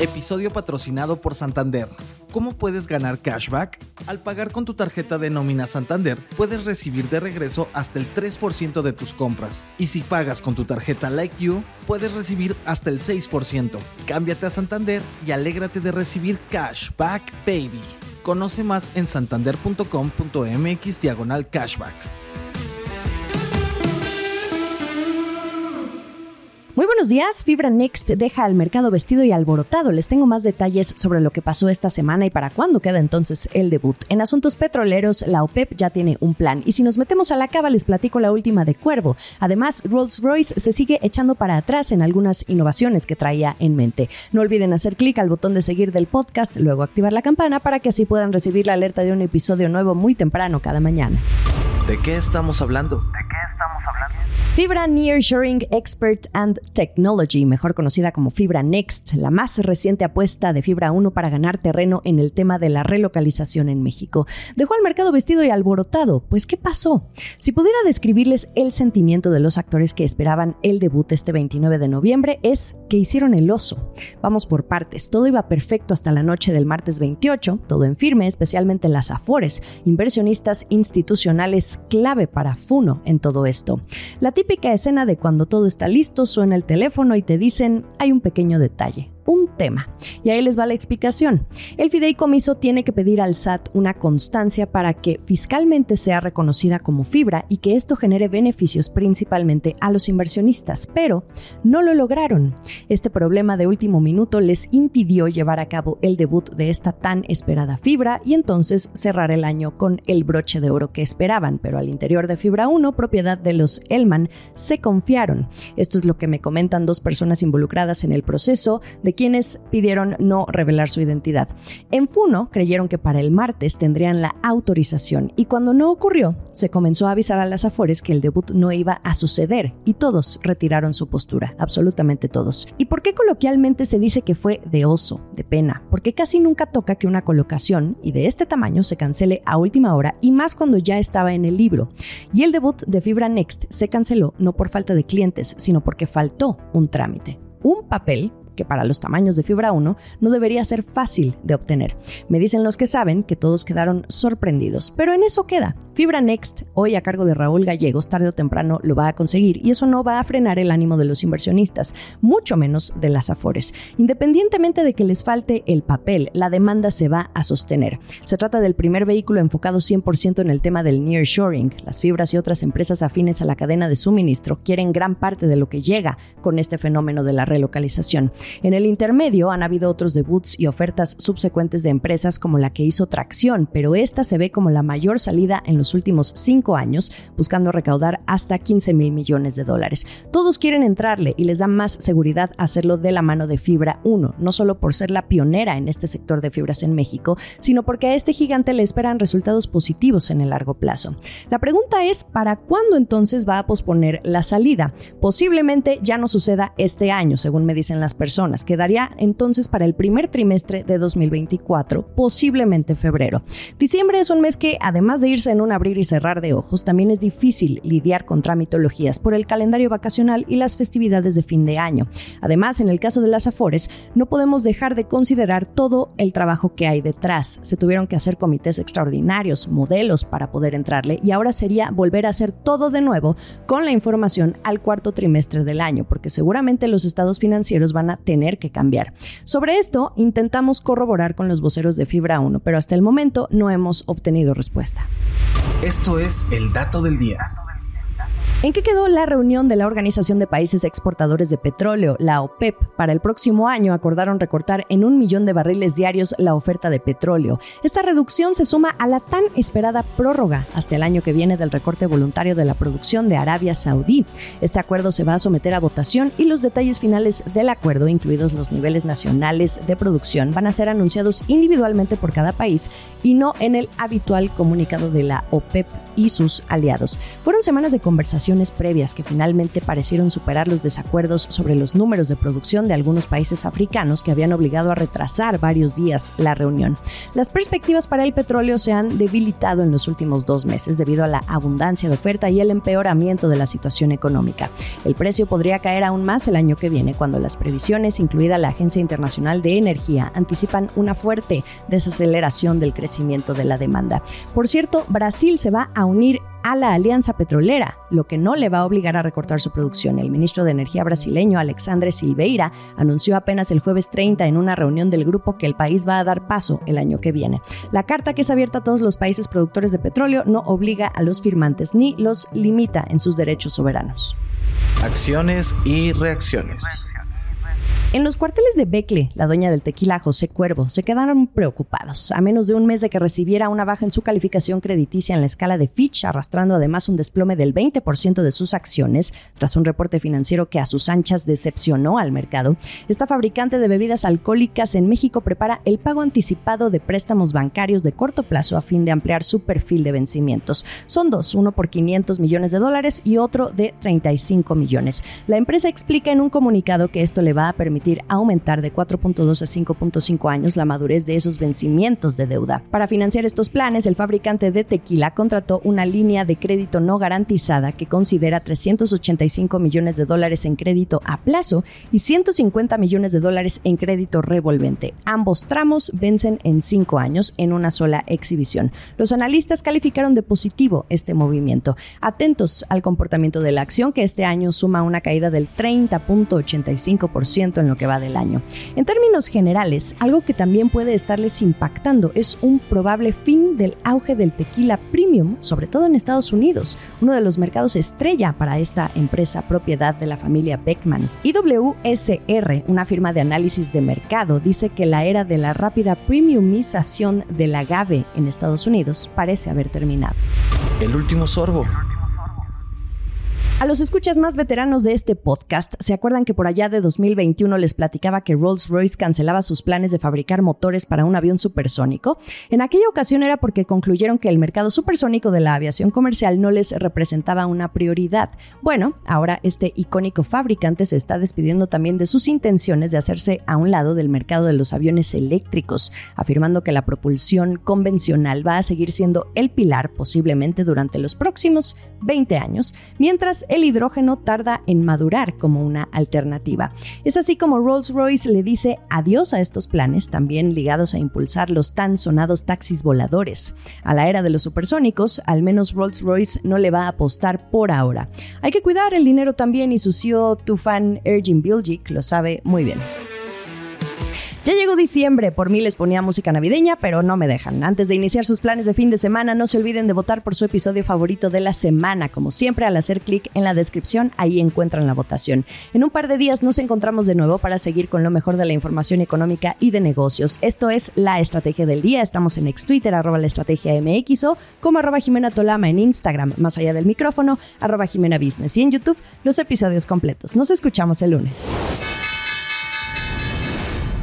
Episodio patrocinado por Santander. ¿Cómo puedes ganar cashback? Al pagar con tu tarjeta de nómina Santander, puedes recibir de regreso hasta el 3% de tus compras. Y si pagas con tu tarjeta Like You, puedes recibir hasta el 6%. Cámbiate a Santander y alégrate de recibir cashback, baby. Conoce más en santander.com.mx diagonal cashback. Muy buenos días, Fibra Next deja al mercado vestido y alborotado. Les tengo más detalles sobre lo que pasó esta semana y para cuándo queda entonces el debut. En asuntos petroleros, la OPEP ya tiene un plan y si nos metemos a la cava les platico la última de Cuervo. Además, Rolls-Royce se sigue echando para atrás en algunas innovaciones que traía en mente. No olviden hacer clic al botón de seguir del podcast, luego activar la campana para que así puedan recibir la alerta de un episodio nuevo muy temprano cada mañana. ¿De qué estamos hablando? Fibra Nearshoring Expert and Technology, mejor conocida como Fibra Next, la más reciente apuesta de Fibra 1 para ganar terreno en el tema de la relocalización en México. Dejó al mercado vestido y alborotado. Pues, ¿qué pasó? Si pudiera describirles el sentimiento de los actores que esperaban el debut este 29 de noviembre, es que hicieron el oso. Vamos por partes. Todo iba perfecto hasta la noche del martes 28, todo en firme, especialmente las Afores, inversionistas institucionales clave para Funo en todo esto. La típica escena de cuando todo está listo, suena el teléfono y te dicen hay un pequeño detalle un tema. Y ahí les va la explicación. El fideicomiso tiene que pedir al SAT una constancia para que fiscalmente sea reconocida como fibra y que esto genere beneficios principalmente a los inversionistas, pero no lo lograron. Este problema de último minuto les impidió llevar a cabo el debut de esta tan esperada fibra y entonces cerrar el año con el broche de oro que esperaban, pero al interior de Fibra 1, propiedad de los Elman, se confiaron. Esto es lo que me comentan dos personas involucradas en el proceso de quienes pidieron no revelar su identidad. En Funo creyeron que para el martes tendrían la autorización y cuando no ocurrió, se comenzó a avisar a las Afores que el debut no iba a suceder y todos retiraron su postura, absolutamente todos. ¿Y por qué coloquialmente se dice que fue de oso, de pena? Porque casi nunca toca que una colocación y de este tamaño se cancele a última hora y más cuando ya estaba en el libro. Y el debut de Fibra Next se canceló no por falta de clientes, sino porque faltó un trámite. Un papel que para los tamaños de fibra 1 no debería ser fácil de obtener. Me dicen los que saben que todos quedaron sorprendidos, pero en eso queda. Fibra Next, hoy a cargo de Raúl Gallegos, tarde o temprano lo va a conseguir y eso no va a frenar el ánimo de los inversionistas, mucho menos de las Afores. Independientemente de que les falte el papel, la demanda se va a sostener. Se trata del primer vehículo enfocado 100% en el tema del nearshoring. Las fibras y otras empresas afines a la cadena de suministro quieren gran parte de lo que llega con este fenómeno de la relocalización. En el intermedio han habido otros debuts y ofertas subsecuentes de empresas como la que hizo Tracción, pero esta se ve como la mayor salida en los últimos cinco años, buscando recaudar hasta 15 mil millones de dólares. Todos quieren entrarle y les da más seguridad hacerlo de la mano de Fibra 1, no solo por ser la pionera en este sector de fibras en México, sino porque a este gigante le esperan resultados positivos en el largo plazo. La pregunta es, ¿para cuándo entonces va a posponer la salida? Posiblemente ya no suceda este año, según me dicen las personas Quedaría entonces para el primer trimestre de 2024, posiblemente febrero. Diciembre es un mes que, además de irse en un abrir y cerrar de ojos, también es difícil lidiar con tramitologías por el calendario vacacional y las festividades de fin de año. Además, en el caso de las Afores, no podemos dejar de considerar todo el trabajo que hay detrás. Se tuvieron que hacer comités extraordinarios, modelos para poder entrarle y ahora sería volver a hacer todo de nuevo con la información al cuarto trimestre del año, porque seguramente los estados financieros van a tener que cambiar. Sobre esto intentamos corroborar con los voceros de Fibra 1, pero hasta el momento no hemos obtenido respuesta. Esto es el dato del día. ¿En qué quedó la reunión de la Organización de Países Exportadores de Petróleo, la OPEP? Para el próximo año acordaron recortar en un millón de barriles diarios la oferta de petróleo. Esta reducción se suma a la tan esperada prórroga hasta el año que viene del recorte voluntario de la producción de Arabia Saudí. Este acuerdo se va a someter a votación y los detalles finales del acuerdo, incluidos los niveles nacionales de producción, van a ser anunciados individualmente por cada país y no en el habitual comunicado de la OPEP y sus aliados. Fueron semanas de conversación previas que finalmente parecieron superar los desacuerdos sobre los números de producción de algunos países africanos que habían obligado a retrasar varios días la reunión. Las perspectivas para el petróleo se han debilitado en los últimos dos meses debido a la abundancia de oferta y el empeoramiento de la situación económica. El precio podría caer aún más el año que viene cuando las previsiones, incluida la Agencia Internacional de Energía, anticipan una fuerte desaceleración del crecimiento de la demanda. Por cierto, Brasil se va a unir a la alianza petrolera, lo que no le va a obligar a recortar su producción. El ministro de Energía brasileño, Alexandre Silveira, anunció apenas el jueves 30 en una reunión del grupo que el país va a dar paso el año que viene. La carta, que es abierta a todos los países productores de petróleo, no obliga a los firmantes ni los limita en sus derechos soberanos. Acciones y reacciones. En los cuarteles de Becle, la dueña del tequila José Cuervo, se quedaron preocupados. A menos de un mes de que recibiera una baja en su calificación crediticia en la escala de Fitch, arrastrando además un desplome del 20% de sus acciones, tras un reporte financiero que a sus anchas decepcionó al mercado, esta fabricante de bebidas alcohólicas en México prepara el pago anticipado de préstamos bancarios de corto plazo a fin de ampliar su perfil de vencimientos. Son dos, uno por 500 millones de dólares y otro de 35 millones. La empresa explica en un comunicado que esto le va a permitir aumentar de 4.2 a 5.5 años la madurez de esos vencimientos de deuda. Para financiar estos planes, el fabricante de tequila contrató una línea de crédito no garantizada que considera 385 millones de dólares en crédito a plazo y 150 millones de dólares en crédito revolvente. Ambos tramos vencen en cinco años en una sola exhibición. Los analistas calificaron de positivo este movimiento, atentos al comportamiento de la acción que este año suma una caída del 30.85% en que va del año. En términos generales, algo que también puede estarles impactando es un probable fin del auge del tequila premium, sobre todo en Estados Unidos, uno de los mercados estrella para esta empresa propiedad de la familia Beckman. IWSR, una firma de análisis de mercado, dice que la era de la rápida premiumización del agave en Estados Unidos parece haber terminado. El último sorbo. A los escuchas más veteranos de este podcast, ¿se acuerdan que por allá de 2021 les platicaba que Rolls-Royce cancelaba sus planes de fabricar motores para un avión supersónico? En aquella ocasión era porque concluyeron que el mercado supersónico de la aviación comercial no les representaba una prioridad. Bueno, ahora este icónico fabricante se está despidiendo también de sus intenciones de hacerse a un lado del mercado de los aviones eléctricos, afirmando que la propulsión convencional va a seguir siendo el pilar posiblemente durante los próximos 20 años, mientras el hidrógeno tarda en madurar como una alternativa. Es así como Rolls-Royce le dice adiós a estos planes, también ligados a impulsar los tan sonados taxis voladores. A la era de los supersónicos, al menos Rolls-Royce no le va a apostar por ahora. Hay que cuidar el dinero también y su CEO Tufan Ergin Bilgic lo sabe muy bien. Ya llegó diciembre, por mí les ponía música navideña, pero no me dejan. Antes de iniciar sus planes de fin de semana, no se olviden de votar por su episodio favorito de la semana. Como siempre, al hacer clic en la descripción, ahí encuentran la votación. En un par de días nos encontramos de nuevo para seguir con lo mejor de la información económica y de negocios. Esto es La Estrategia del Día. Estamos en ex Twitter, arroba la estrategia o como arroba Jimena Tolama en Instagram, más allá del micrófono, arroba Jimena Business y en YouTube los episodios completos. Nos escuchamos el lunes.